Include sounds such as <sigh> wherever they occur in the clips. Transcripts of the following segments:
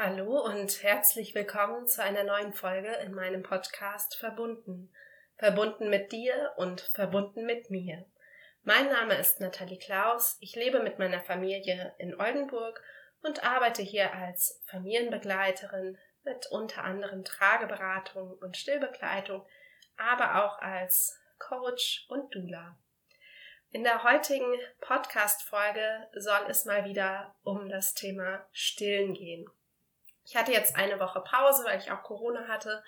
Hallo und herzlich willkommen zu einer neuen Folge in meinem Podcast Verbunden. Verbunden mit dir und verbunden mit mir. Mein Name ist Nathalie Klaus. Ich lebe mit meiner Familie in Oldenburg und arbeite hier als Familienbegleiterin mit unter anderem Trageberatung und Stillbegleitung, aber auch als Coach und Dula. In der heutigen Podcast-Folge soll es mal wieder um das Thema Stillen gehen. Ich hatte jetzt eine Woche Pause, weil ich auch Corona hatte.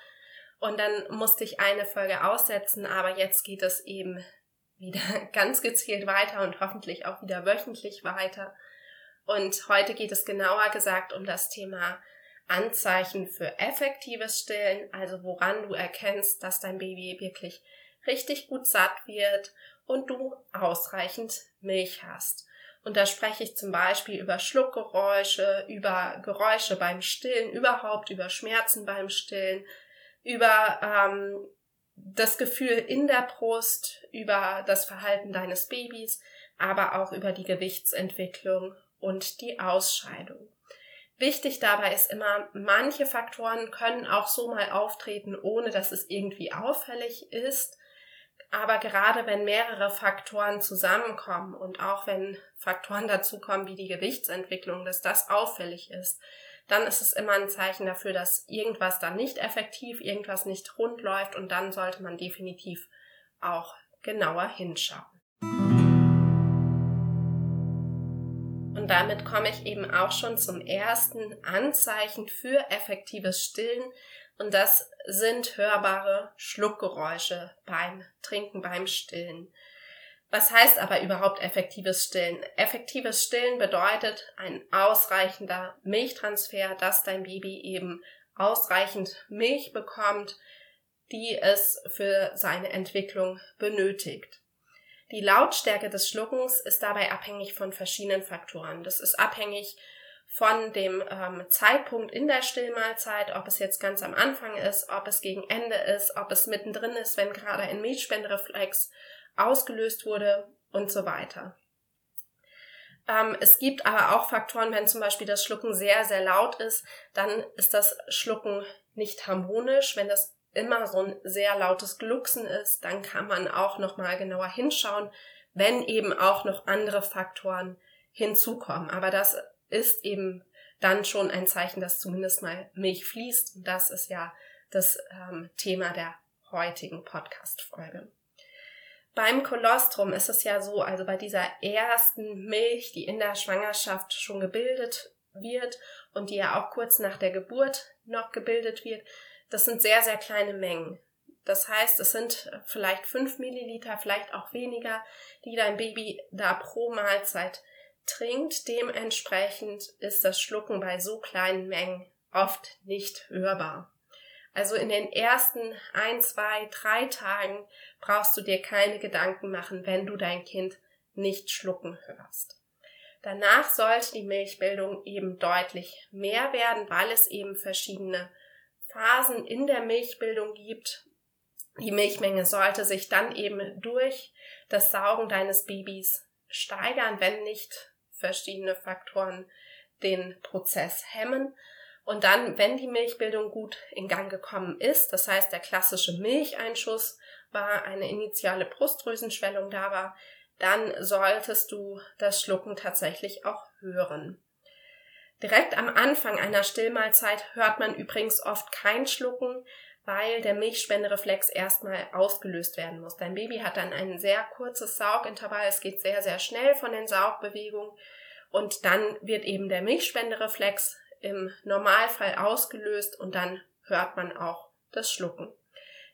Und dann musste ich eine Folge aussetzen, aber jetzt geht es eben wieder <laughs> ganz gezielt weiter und hoffentlich auch wieder wöchentlich weiter. Und heute geht es genauer gesagt um das Thema Anzeichen für effektives Stillen, also woran du erkennst, dass dein Baby wirklich richtig gut satt wird und du ausreichend Milch hast. Und da spreche ich zum Beispiel über Schluckgeräusche, über Geräusche beim Stillen, überhaupt über Schmerzen beim Stillen, über ähm, das Gefühl in der Brust, über das Verhalten deines Babys, aber auch über die Gewichtsentwicklung und die Ausscheidung. Wichtig dabei ist immer, manche Faktoren können auch so mal auftreten, ohne dass es irgendwie auffällig ist. Aber gerade wenn mehrere Faktoren zusammenkommen und auch wenn Faktoren dazukommen wie die Gewichtsentwicklung, dass das auffällig ist, dann ist es immer ein Zeichen dafür, dass irgendwas dann nicht effektiv, irgendwas nicht rund läuft und dann sollte man definitiv auch genauer hinschauen. Und damit komme ich eben auch schon zum ersten Anzeichen für effektives Stillen, und das sind hörbare Schluckgeräusche beim Trinken, beim Stillen. Was heißt aber überhaupt effektives Stillen? Effektives Stillen bedeutet ein ausreichender Milchtransfer, dass dein Baby eben ausreichend Milch bekommt, die es für seine Entwicklung benötigt. Die Lautstärke des Schluckens ist dabei abhängig von verschiedenen Faktoren. Das ist abhängig von dem ähm, Zeitpunkt in der Stillmahlzeit, ob es jetzt ganz am Anfang ist, ob es gegen Ende ist, ob es mittendrin ist, wenn gerade ein Milchspendereflex ausgelöst wurde und so weiter. Ähm, es gibt aber auch Faktoren, wenn zum Beispiel das Schlucken sehr, sehr laut ist, dann ist das Schlucken nicht harmonisch. Wenn das immer so ein sehr lautes Glucksen ist, dann kann man auch nochmal genauer hinschauen, wenn eben auch noch andere Faktoren hinzukommen. Aber das ist eben dann schon ein Zeichen, dass zumindest mal Milch fließt. Und das ist ja das ähm, Thema der heutigen Podcast-Folge. Beim Kolostrum ist es ja so, also bei dieser ersten Milch, die in der Schwangerschaft schon gebildet wird und die ja auch kurz nach der Geburt noch gebildet wird, das sind sehr, sehr kleine Mengen. Das heißt, es sind vielleicht fünf Milliliter, vielleicht auch weniger, die dein Baby da pro Mahlzeit trinkt. Dementsprechend ist das Schlucken bei so kleinen Mengen oft nicht hörbar. Also in den ersten ein, zwei, drei Tagen brauchst du dir keine Gedanken machen, wenn du dein Kind nicht schlucken hörst. Danach sollte die Milchbildung eben deutlich mehr werden, weil es eben verschiedene Phasen in der Milchbildung gibt. Die Milchmenge sollte sich dann eben durch das Saugen deines Babys steigern, wenn nicht verschiedene Faktoren den Prozess hemmen. Und dann, wenn die Milchbildung gut in Gang gekommen ist, das heißt der klassische Milcheinschuss war, eine initiale Brustdrüsenschwellung da war, dann solltest du das Schlucken tatsächlich auch hören. Direkt am Anfang einer Stillmahlzeit hört man übrigens oft kein Schlucken, weil der Milchspendereflex erstmal ausgelöst werden muss. Dein Baby hat dann ein sehr kurzes Saugintervall, es geht sehr, sehr schnell von den Saugbewegungen und dann wird eben der Milchspendereflex im Normalfall ausgelöst und dann hört man auch das Schlucken.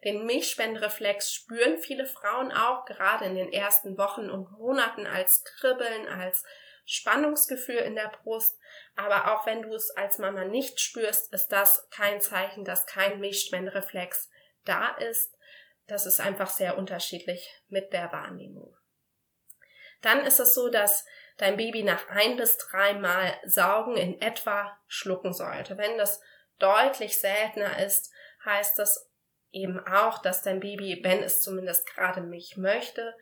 Den Milchspendereflex spüren viele Frauen auch gerade in den ersten Wochen und Monaten als Kribbeln, als Spannungsgefühl in der Brust. Aber auch wenn du es als Mama nicht spürst, ist das kein Zeichen, dass kein Milchspendereflex da ist. Das ist einfach sehr unterschiedlich mit der Wahrnehmung. Dann ist es so, dass dein Baby nach ein bis dreimal Saugen in etwa schlucken sollte. Wenn das deutlich seltener ist, heißt das eben auch, dass dein Baby, wenn es zumindest gerade Milch möchte,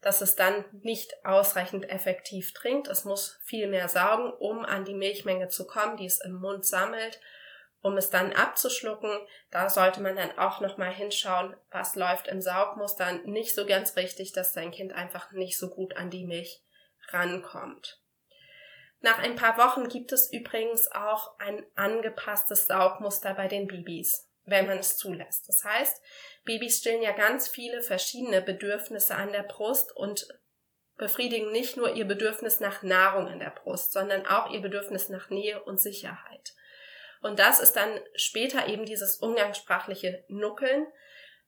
dass es dann nicht ausreichend effektiv trinkt. Es muss viel mehr saugen, um an die Milchmenge zu kommen, die es im Mund sammelt, um es dann abzuschlucken. Da sollte man dann auch nochmal hinschauen, was läuft im Saugmuster nicht so ganz richtig, dass dein Kind einfach nicht so gut an die Milch rankommt. Nach ein paar Wochen gibt es übrigens auch ein angepasstes Saugmuster bei den Babys, wenn man es zulässt. Das heißt, Babys stillen ja ganz viele verschiedene Bedürfnisse an der Brust und befriedigen nicht nur ihr Bedürfnis nach Nahrung in der Brust, sondern auch ihr Bedürfnis nach Nähe und Sicherheit. Und das ist dann später eben dieses umgangssprachliche Nuckeln,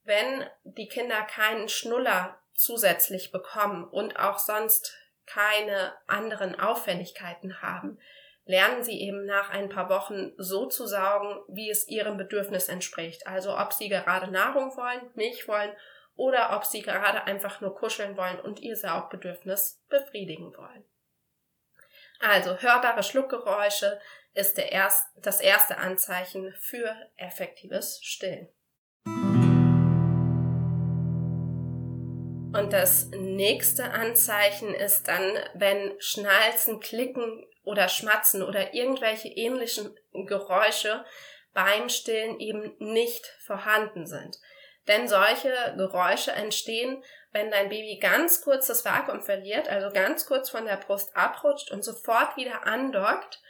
wenn die Kinder keinen Schnuller zusätzlich bekommen und auch sonst keine anderen Auffälligkeiten haben, lernen sie eben nach ein paar Wochen so zu saugen, wie es ihrem Bedürfnis entspricht. Also ob sie gerade Nahrung wollen, Milch wollen oder ob sie gerade einfach nur kuscheln wollen und ihr Saugbedürfnis befriedigen wollen. Also hörbare Schluckgeräusche ist der erst, das erste Anzeichen für effektives Stillen. Und das nächste Anzeichen ist dann, wenn Schnalzen, Klicken oder Schmatzen oder irgendwelche ähnlichen Geräusche beim Stillen eben nicht vorhanden sind. Denn solche Geräusche entstehen, wenn dein Baby ganz kurz das Vakuum verliert, also ganz kurz von der Brust abrutscht und sofort wieder andockt.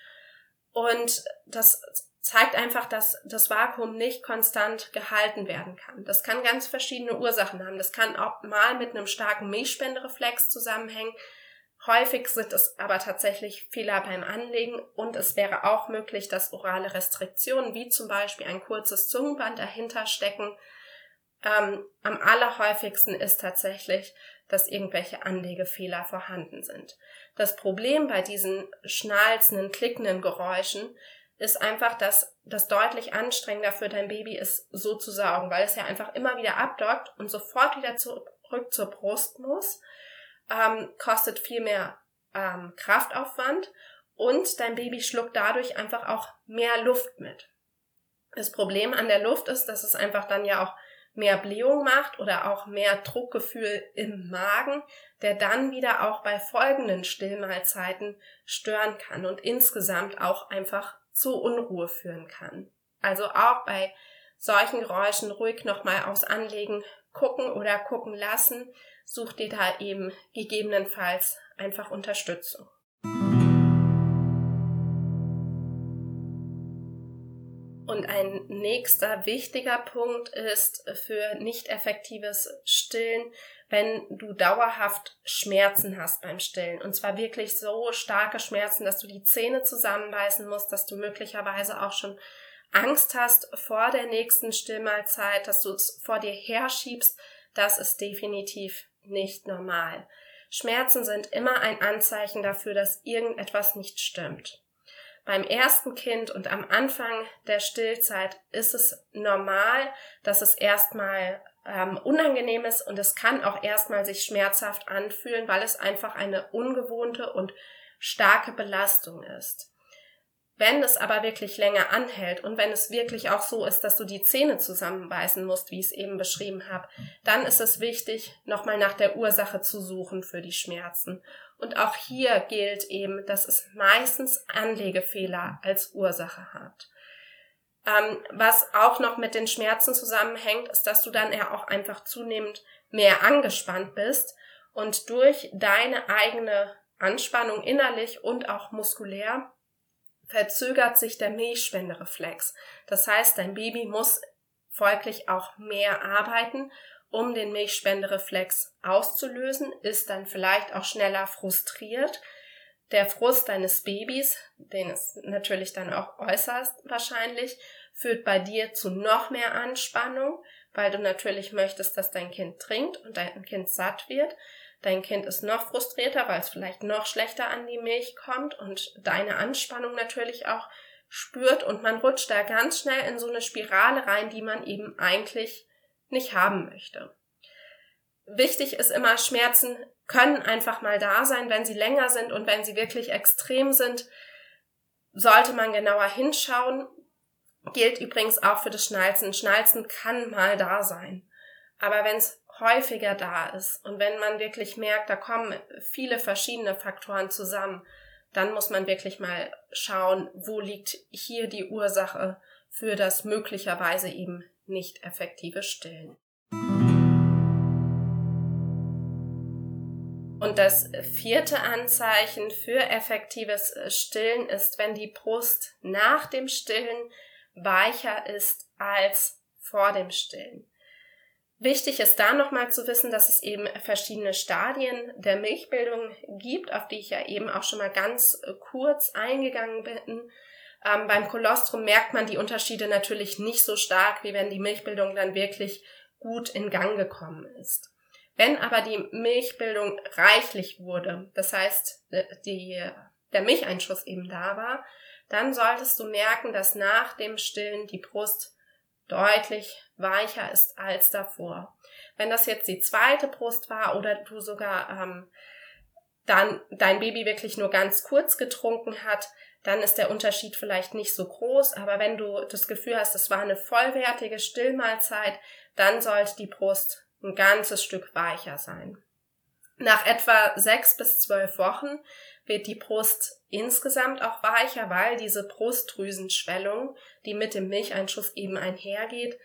Und das zeigt einfach, dass das Vakuum nicht konstant gehalten werden kann. Das kann ganz verschiedene Ursachen haben. Das kann auch mal mit einem starken Milchspendereflex zusammenhängen. Häufig sind es aber tatsächlich Fehler beim Anlegen und es wäre auch möglich, dass orale Restriktionen wie zum Beispiel ein kurzes Zungenband dahinter stecken. Ähm, am allerhäufigsten ist tatsächlich, dass irgendwelche Anlegefehler vorhanden sind. Das Problem bei diesen schnalzenden, klickenden Geräuschen ist einfach, dass das deutlich anstrengender für dein Baby ist, so zu saugen, weil es ja einfach immer wieder abdockt und sofort wieder zurück zur Brust muss, ähm, kostet viel mehr ähm, Kraftaufwand und dein Baby schluckt dadurch einfach auch mehr Luft mit. Das Problem an der Luft ist, dass es einfach dann ja auch mehr Blähung macht oder auch mehr Druckgefühl im Magen, der dann wieder auch bei folgenden Stillmahlzeiten stören kann und insgesamt auch einfach zu Unruhe führen kann. Also auch bei solchen Geräuschen ruhig nochmal aufs Anlegen gucken oder gucken lassen. Such dir da eben gegebenenfalls einfach Unterstützung. Und ein nächster wichtiger Punkt ist für nicht effektives Stillen, wenn du dauerhaft Schmerzen hast beim Stillen. Und zwar wirklich so starke Schmerzen, dass du die Zähne zusammenbeißen musst, dass du möglicherweise auch schon Angst hast vor der nächsten Stillmahlzeit, dass du es vor dir herschiebst, das ist definitiv nicht normal. Schmerzen sind immer ein Anzeichen dafür, dass irgendetwas nicht stimmt. Beim ersten Kind und am Anfang der Stillzeit ist es normal, dass es erstmal ähm, unangenehm ist und es kann auch erstmal sich schmerzhaft anfühlen, weil es einfach eine ungewohnte und starke Belastung ist. Wenn es aber wirklich länger anhält und wenn es wirklich auch so ist, dass du die Zähne zusammenbeißen musst, wie ich es eben beschrieben habe, dann ist es wichtig, nochmal nach der Ursache zu suchen für die Schmerzen. Und auch hier gilt eben, dass es meistens Anlegefehler als Ursache hat. Ähm, was auch noch mit den Schmerzen zusammenhängt, ist, dass du dann ja auch einfach zunehmend mehr angespannt bist und durch deine eigene Anspannung innerlich und auch muskulär verzögert sich der Milchspendereflex. Das heißt, dein Baby muss folglich auch mehr arbeiten, um den Milchspendereflex auszulösen, ist dann vielleicht auch schneller frustriert, der Frust deines Babys, den es natürlich dann auch äußerst wahrscheinlich, führt bei dir zu noch mehr Anspannung, weil du natürlich möchtest, dass dein Kind trinkt und dein Kind satt wird. Dein Kind ist noch frustrierter, weil es vielleicht noch schlechter an die Milch kommt und deine Anspannung natürlich auch spürt und man rutscht da ganz schnell in so eine Spirale rein, die man eben eigentlich nicht haben möchte. Wichtig ist immer, Schmerzen können einfach mal da sein, wenn sie länger sind und wenn sie wirklich extrem sind, sollte man genauer hinschauen. Gilt übrigens auch für das Schnalzen. Schnalzen kann mal da sein. Aber wenn es häufiger da ist und wenn man wirklich merkt, da kommen viele verschiedene Faktoren zusammen, dann muss man wirklich mal schauen, wo liegt hier die Ursache für das möglicherweise eben nicht effektive Stillen. Und das vierte Anzeichen für effektives Stillen ist, wenn die Brust nach dem Stillen weicher ist als vor dem Stillen. Wichtig ist da nochmal zu wissen, dass es eben verschiedene Stadien der Milchbildung gibt, auf die ich ja eben auch schon mal ganz kurz eingegangen bin. Ähm, beim Kolostrum merkt man die Unterschiede natürlich nicht so stark, wie wenn die Milchbildung dann wirklich gut in Gang gekommen ist. Wenn aber die Milchbildung reichlich wurde, das heißt, äh, die, der Milcheinschuss eben da war, dann solltest du merken, dass nach dem Stillen die Brust deutlich weicher ist als davor. Wenn das jetzt die zweite Brust war oder du sogar ähm, dann dein Baby wirklich nur ganz kurz getrunken hat, dann ist der Unterschied vielleicht nicht so groß. Aber wenn du das Gefühl hast, es war eine vollwertige Stillmahlzeit, dann sollte die Brust ein ganzes Stück weicher sein. Nach etwa sechs bis zwölf Wochen wird die Brust insgesamt auch weicher, weil diese Brustdrüsenschwellung, die mit dem Milcheinschuss eben einhergeht,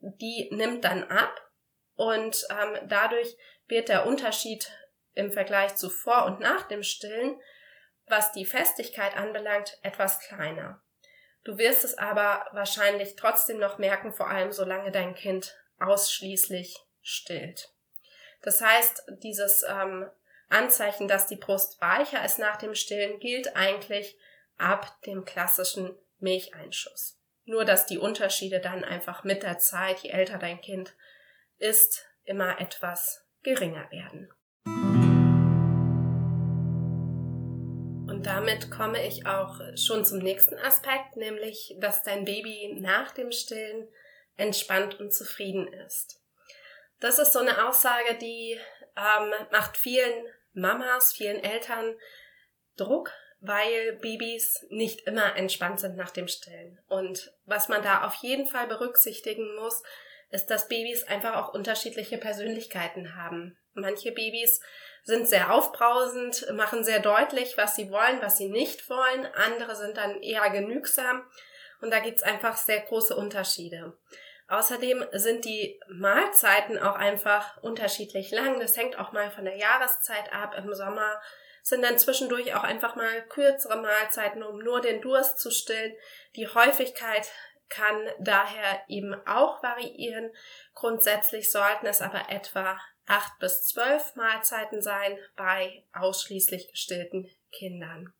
die nimmt dann ab und ähm, dadurch wird der Unterschied im Vergleich zu vor und nach dem Stillen, was die Festigkeit anbelangt, etwas kleiner. Du wirst es aber wahrscheinlich trotzdem noch merken, vor allem solange dein Kind ausschließlich stillt. Das heißt, dieses ähm, Anzeichen, dass die Brust weicher ist nach dem Stillen, gilt eigentlich ab dem klassischen Milcheinschuss. Nur, dass die Unterschiede dann einfach mit der Zeit, je älter dein Kind ist, immer etwas geringer werden. Und damit komme ich auch schon zum nächsten Aspekt, nämlich, dass dein Baby nach dem Stillen entspannt und zufrieden ist. Das ist so eine Aussage, die ähm, macht vielen Mamas, vielen Eltern Druck, weil Babys nicht immer entspannt sind nach dem Stillen. Und was man da auf jeden Fall berücksichtigen muss, ist, dass Babys einfach auch unterschiedliche Persönlichkeiten haben. Manche Babys sind sehr aufbrausend, machen sehr deutlich, was sie wollen, was sie nicht wollen. Andere sind dann eher genügsam. Und da gibt's einfach sehr große Unterschiede. Außerdem sind die Mahlzeiten auch einfach unterschiedlich lang. Das hängt auch mal von der Jahreszeit ab. Im Sommer sind dann zwischendurch auch einfach mal kürzere Mahlzeiten, um nur den Durst zu stillen. Die Häufigkeit kann daher eben auch variieren. Grundsätzlich sollten es aber etwa acht bis zwölf Mahlzeiten sein bei ausschließlich gestillten Kindern.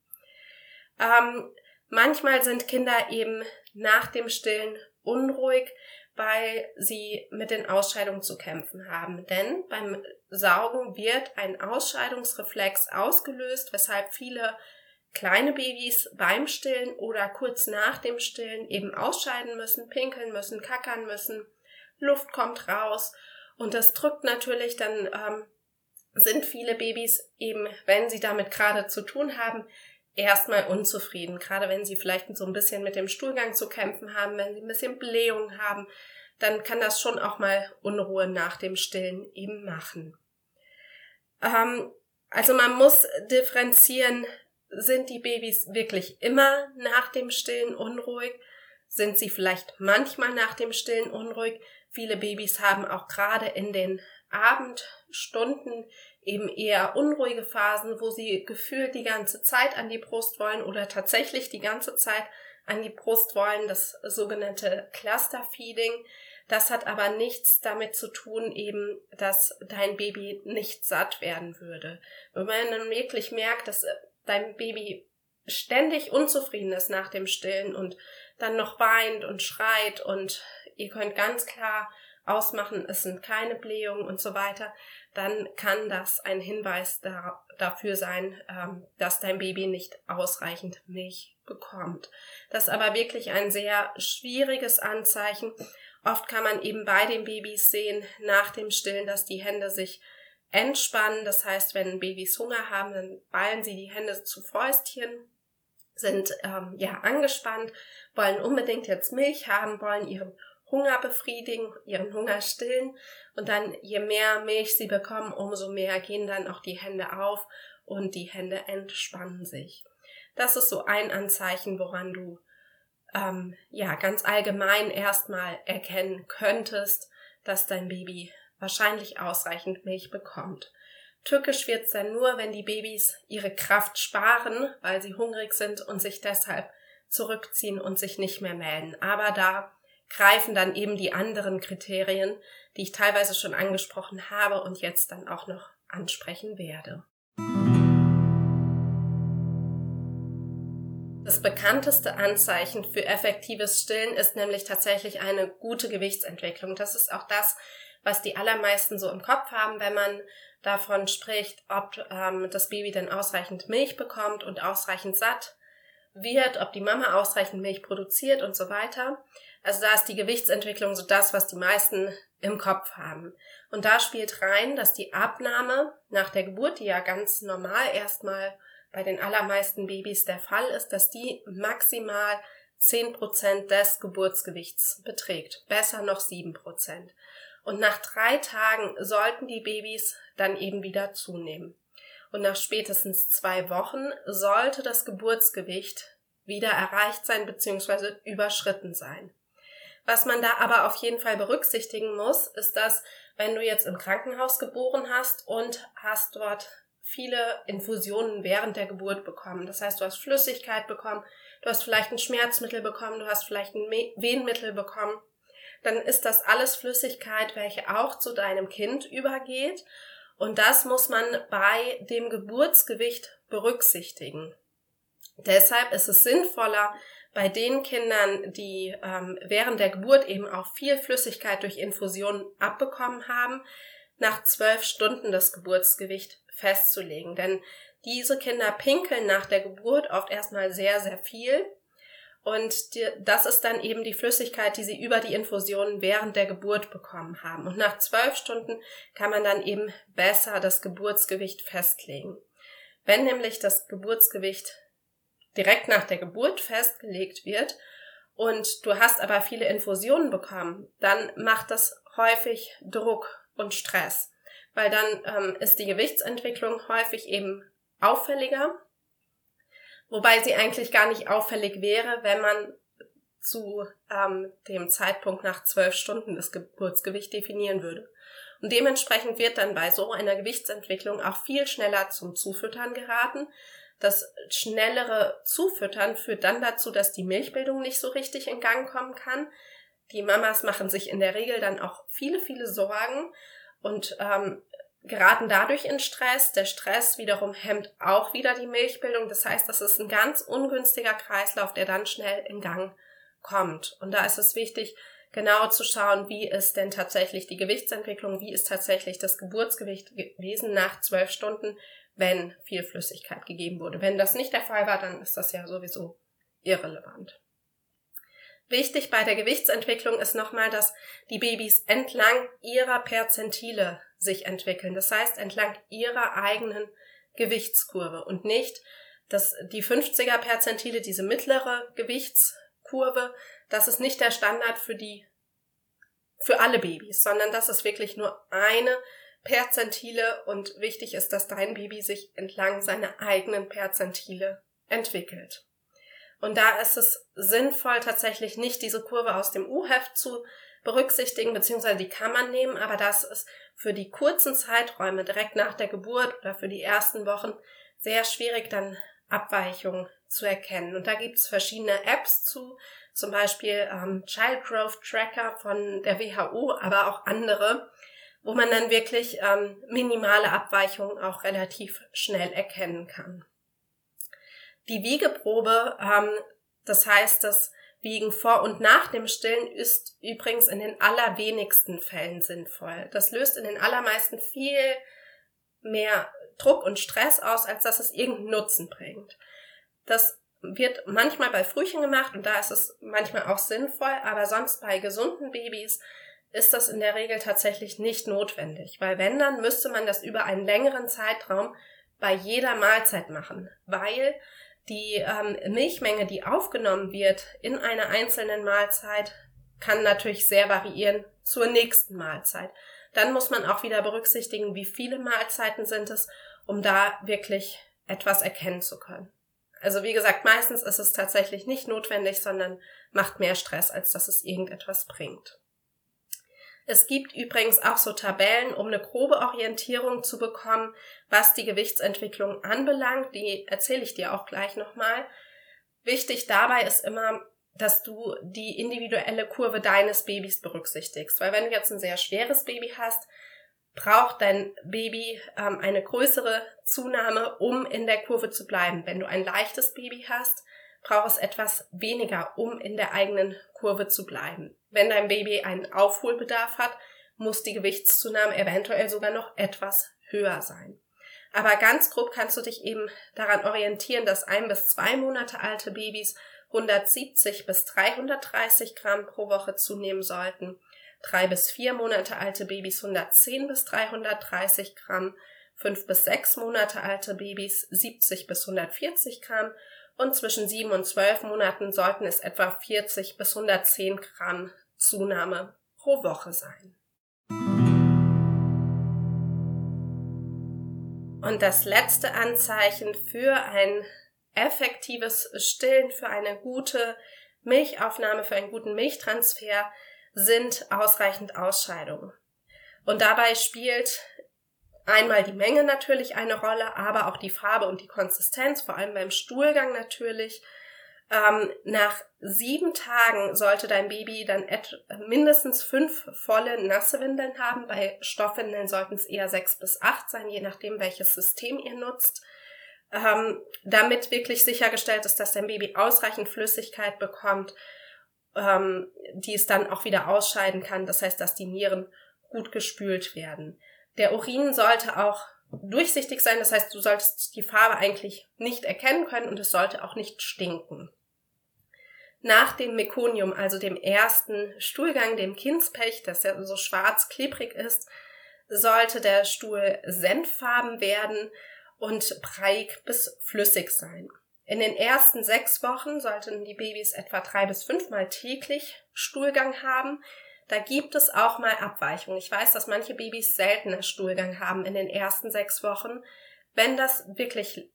Ähm, manchmal sind Kinder eben nach dem Stillen unruhig, weil sie mit den Ausscheidungen zu kämpfen haben. Denn beim Saugen wird ein Ausscheidungsreflex ausgelöst, weshalb viele kleine Babys beim Stillen oder kurz nach dem Stillen eben ausscheiden müssen, pinkeln müssen, kackern müssen, Luft kommt raus und das drückt natürlich, dann ähm, sind viele Babys eben, wenn sie damit gerade zu tun haben, erstmal unzufrieden, gerade wenn sie vielleicht so ein bisschen mit dem Stuhlgang zu kämpfen haben, wenn sie ein bisschen Blähung haben, dann kann das schon auch mal Unruhe nach dem Stillen eben machen. Ähm, also man muss differenzieren, sind die Babys wirklich immer nach dem Stillen unruhig? Sind sie vielleicht manchmal nach dem Stillen unruhig? Viele Babys haben auch gerade in den Abendstunden eben eher unruhige Phasen, wo sie gefühlt die ganze Zeit an die Brust wollen oder tatsächlich die ganze Zeit an die Brust wollen, das sogenannte Cluster-Feeding. Das hat aber nichts damit zu tun, eben, dass dein Baby nicht satt werden würde. Wenn man dann wirklich merkt, dass dein Baby ständig unzufrieden ist nach dem Stillen und dann noch weint und schreit und ihr könnt ganz klar ausmachen, es sind keine Blähungen und so weiter, dann kann das ein Hinweis da, dafür sein, ähm, dass dein Baby nicht ausreichend Milch bekommt. Das ist aber wirklich ein sehr schwieriges Anzeichen. Oft kann man eben bei den Babys sehen, nach dem Stillen, dass die Hände sich entspannen. Das heißt, wenn Babys Hunger haben, dann ballen sie die Hände zu Fäustchen, sind ähm, ja angespannt, wollen unbedingt jetzt Milch haben, wollen ihren Hunger befriedigen, ihren Hunger stillen und dann je mehr Milch sie bekommen, umso mehr gehen dann auch die Hände auf und die Hände entspannen sich. Das ist so ein Anzeichen, woran du ähm, ja ganz allgemein erstmal erkennen könntest, dass dein Baby wahrscheinlich ausreichend Milch bekommt. Tückisch wird's dann nur, wenn die Babys ihre Kraft sparen, weil sie hungrig sind und sich deshalb zurückziehen und sich nicht mehr melden. Aber da greifen dann eben die anderen Kriterien, die ich teilweise schon angesprochen habe und jetzt dann auch noch ansprechen werde. Das bekannteste Anzeichen für effektives Stillen ist nämlich tatsächlich eine gute Gewichtsentwicklung. Das ist auch das, was die allermeisten so im Kopf haben, wenn man davon spricht, ob ähm, das Baby denn ausreichend Milch bekommt und ausreichend satt wird, ob die Mama ausreichend Milch produziert und so weiter. Also da ist die Gewichtsentwicklung so das, was die meisten im Kopf haben. Und da spielt rein, dass die Abnahme nach der Geburt, die ja ganz normal erstmal bei den allermeisten Babys der Fall ist, dass die maximal 10% des Geburtsgewichts beträgt. Besser noch 7%. Und nach drei Tagen sollten die Babys dann eben wieder zunehmen. Und nach spätestens zwei Wochen sollte das Geburtsgewicht wieder erreicht sein bzw. überschritten sein. Was man da aber auf jeden Fall berücksichtigen muss, ist, dass wenn du jetzt im Krankenhaus geboren hast und hast dort viele Infusionen während der Geburt bekommen. Das heißt, du hast Flüssigkeit bekommen, du hast vielleicht ein Schmerzmittel bekommen, du hast vielleicht ein Wehenmittel bekommen. Dann ist das alles Flüssigkeit, welche auch zu deinem Kind übergeht. Und das muss man bei dem Geburtsgewicht berücksichtigen. Deshalb ist es sinnvoller, bei den Kindern, die ähm, während der Geburt eben auch viel Flüssigkeit durch Infusion abbekommen haben, nach zwölf Stunden das Geburtsgewicht festzulegen. Denn diese Kinder pinkeln nach der Geburt oft erstmal sehr, sehr viel. Und die, das ist dann eben die Flüssigkeit, die sie über die Infusion während der Geburt bekommen haben. Und nach zwölf Stunden kann man dann eben besser das Geburtsgewicht festlegen. Wenn nämlich das Geburtsgewicht direkt nach der Geburt festgelegt wird und du hast aber viele Infusionen bekommen, dann macht das häufig Druck und Stress weil dann ähm, ist die Gewichtsentwicklung häufig eben auffälliger, wobei sie eigentlich gar nicht auffällig wäre, wenn man zu ähm, dem Zeitpunkt nach zwölf Stunden das Geburtsgewicht definieren würde. Und dementsprechend wird dann bei so einer Gewichtsentwicklung auch viel schneller zum Zufüttern geraten. Das schnellere Zufüttern führt dann dazu, dass die Milchbildung nicht so richtig in Gang kommen kann. Die Mamas machen sich in der Regel dann auch viele, viele Sorgen, und ähm, geraten dadurch in Stress. Der Stress wiederum hemmt auch wieder die Milchbildung. Das heißt, das ist ein ganz ungünstiger Kreislauf, der dann schnell in Gang kommt. Und da ist es wichtig, genau zu schauen, wie ist denn tatsächlich die Gewichtsentwicklung, wie ist tatsächlich das Geburtsgewicht gewesen nach zwölf Stunden, wenn viel Flüssigkeit gegeben wurde. Wenn das nicht der Fall war, dann ist das ja sowieso irrelevant. Wichtig bei der Gewichtsentwicklung ist nochmal, dass die Babys entlang ihrer Perzentile sich entwickeln. Das heißt, entlang ihrer eigenen Gewichtskurve und nicht, dass die 50er Perzentile, diese mittlere Gewichtskurve, das ist nicht der Standard für die, für alle Babys, sondern das ist wirklich nur eine Perzentile und wichtig ist, dass dein Baby sich entlang seiner eigenen Perzentile entwickelt. Und da ist es sinnvoll, tatsächlich nicht diese Kurve aus dem U-Heft zu berücksichtigen, beziehungsweise die kann man nehmen, aber das ist für die kurzen Zeiträume direkt nach der Geburt oder für die ersten Wochen sehr schwierig, dann Abweichungen zu erkennen. Und da gibt es verschiedene Apps zu, zum Beispiel ähm, Child Growth Tracker von der WHO, aber auch andere, wo man dann wirklich ähm, minimale Abweichungen auch relativ schnell erkennen kann. Die Wiegeprobe, ähm, das heißt, das Wiegen vor und nach dem Stillen ist übrigens in den allerwenigsten Fällen sinnvoll. Das löst in den allermeisten viel mehr Druck und Stress aus, als dass es irgendeinen Nutzen bringt. Das wird manchmal bei Frühchen gemacht und da ist es manchmal auch sinnvoll, aber sonst bei gesunden Babys ist das in der Regel tatsächlich nicht notwendig, weil wenn, dann müsste man das über einen längeren Zeitraum bei jeder Mahlzeit machen, weil die ähm, Milchmenge, die aufgenommen wird in einer einzelnen Mahlzeit, kann natürlich sehr variieren zur nächsten Mahlzeit. Dann muss man auch wieder berücksichtigen, wie viele Mahlzeiten sind es, um da wirklich etwas erkennen zu können. Also wie gesagt, meistens ist es tatsächlich nicht notwendig, sondern macht mehr Stress, als dass es irgendetwas bringt. Es gibt übrigens auch so Tabellen, um eine grobe Orientierung zu bekommen, was die Gewichtsentwicklung anbelangt. Die erzähle ich dir auch gleich nochmal. Wichtig dabei ist immer, dass du die individuelle Kurve deines Babys berücksichtigst. Weil wenn du jetzt ein sehr schweres Baby hast, braucht dein Baby ähm, eine größere Zunahme, um in der Kurve zu bleiben. Wenn du ein leichtes Baby hast, braucht es etwas weniger, um in der eigenen Kurve zu bleiben. Wenn dein Baby einen Aufholbedarf hat, muss die Gewichtszunahme eventuell sogar noch etwas höher sein. Aber ganz grob kannst du dich eben daran orientieren, dass ein bis zwei Monate alte Babys 170 bis 330 Gramm pro Woche zunehmen sollten, drei bis vier Monate alte Babys 110 bis 330 Gramm, fünf bis sechs Monate alte Babys 70 bis 140 Gramm. Und zwischen sieben und zwölf Monaten sollten es etwa 40 bis 110 Gramm Zunahme pro Woche sein. Und das letzte Anzeichen für ein effektives Stillen, für eine gute Milchaufnahme, für einen guten Milchtransfer sind ausreichend Ausscheidungen. Und dabei spielt einmal die Menge natürlich eine Rolle, aber auch die Farbe und die Konsistenz, vor allem beim Stuhlgang natürlich. Ähm, nach sieben Tagen sollte dein Baby dann mindestens fünf volle nasse Windeln haben. Bei Stoffwindeln sollten es eher sechs bis acht sein, je nachdem, welches System ihr nutzt. Ähm, damit wirklich sichergestellt ist, dass dein Baby ausreichend Flüssigkeit bekommt, ähm, die es dann auch wieder ausscheiden kann. Das heißt, dass die Nieren gut gespült werden. Der Urin sollte auch durchsichtig sein, das heißt, du solltest die Farbe eigentlich nicht erkennen können und es sollte auch nicht stinken. Nach dem Mekonium, also dem ersten Stuhlgang, dem Kindspech, das ja so schwarz klebrig ist, sollte der Stuhl senffarben werden und breiig bis flüssig sein. In den ersten sechs Wochen sollten die Babys etwa drei bis fünfmal täglich Stuhlgang haben. Da gibt es auch mal Abweichungen. Ich weiß, dass manche Babys seltener Stuhlgang haben in den ersten sechs Wochen. Wenn das wirklich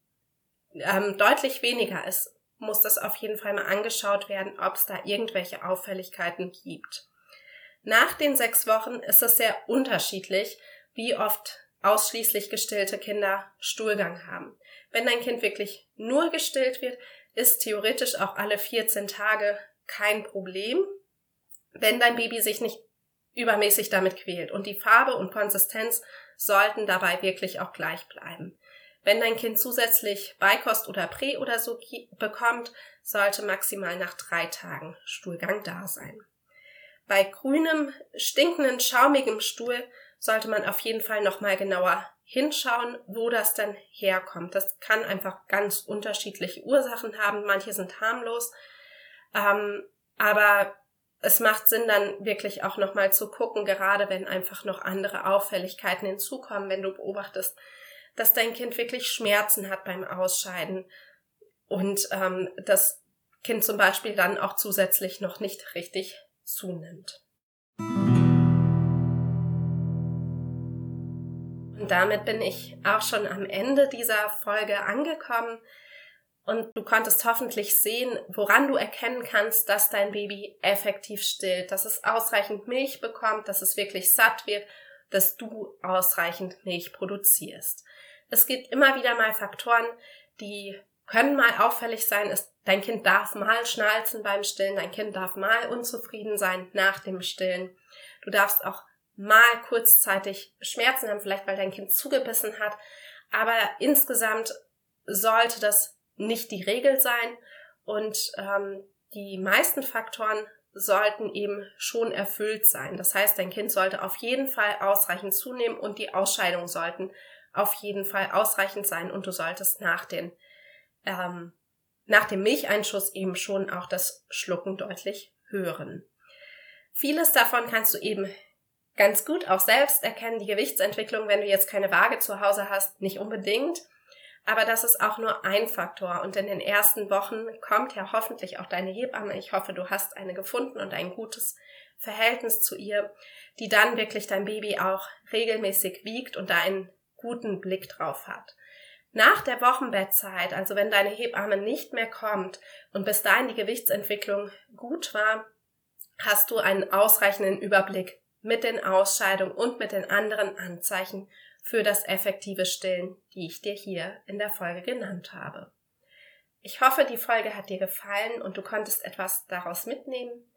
ähm, deutlich weniger ist, muss das auf jeden Fall mal angeschaut werden, ob es da irgendwelche Auffälligkeiten gibt. Nach den sechs Wochen ist es sehr unterschiedlich, wie oft ausschließlich gestillte Kinder Stuhlgang haben. Wenn dein Kind wirklich nur gestillt wird, ist theoretisch auch alle 14 Tage kein Problem wenn dein Baby sich nicht übermäßig damit quält. Und die Farbe und Konsistenz sollten dabei wirklich auch gleich bleiben. Wenn dein Kind zusätzlich Beikost oder Prä oder so bekommt, sollte maximal nach drei Tagen Stuhlgang da sein. Bei grünem, stinkenden, schaumigem Stuhl sollte man auf jeden Fall nochmal genauer hinschauen, wo das denn herkommt. Das kann einfach ganz unterschiedliche Ursachen haben. Manche sind harmlos. Ähm, aber es macht Sinn, dann wirklich auch nochmal zu gucken, gerade wenn einfach noch andere Auffälligkeiten hinzukommen, wenn du beobachtest, dass dein Kind wirklich Schmerzen hat beim Ausscheiden und ähm, das Kind zum Beispiel dann auch zusätzlich noch nicht richtig zunimmt. Und damit bin ich auch schon am Ende dieser Folge angekommen und du konntest hoffentlich sehen, woran du erkennen kannst, dass dein Baby effektiv stillt, dass es ausreichend Milch bekommt, dass es wirklich satt wird, dass du ausreichend Milch produzierst. Es gibt immer wieder mal Faktoren, die können mal auffällig sein. dein Kind darf mal schnalzen beim Stillen, dein Kind darf mal unzufrieden sein nach dem Stillen. Du darfst auch mal kurzzeitig Schmerzen haben, vielleicht weil dein Kind zugebissen hat. Aber insgesamt sollte das nicht die Regel sein und ähm, die meisten Faktoren sollten eben schon erfüllt sein. Das heißt, dein Kind sollte auf jeden Fall ausreichend zunehmen und die Ausscheidungen sollten auf jeden Fall ausreichend sein und du solltest nach den ähm, nach dem Milcheinschuss eben schon auch das Schlucken deutlich hören. Vieles davon kannst du eben ganz gut auch selbst erkennen. Die Gewichtsentwicklung, wenn du jetzt keine Waage zu Hause hast, nicht unbedingt. Aber das ist auch nur ein Faktor. Und in den ersten Wochen kommt ja hoffentlich auch deine Hebamme. Ich hoffe, du hast eine gefunden und ein gutes Verhältnis zu ihr, die dann wirklich dein Baby auch regelmäßig wiegt und da einen guten Blick drauf hat. Nach der Wochenbettzeit, also wenn deine Hebamme nicht mehr kommt und bis dahin die Gewichtsentwicklung gut war, hast du einen ausreichenden Überblick mit den Ausscheidungen und mit den anderen Anzeichen für das effektive Stillen, die ich dir hier in der Folge genannt habe. Ich hoffe, die Folge hat dir gefallen und du konntest etwas daraus mitnehmen.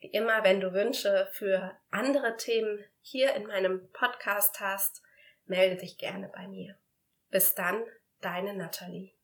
Wie immer, wenn du Wünsche für andere Themen hier in meinem Podcast hast, melde dich gerne bei mir. Bis dann, deine Natalie.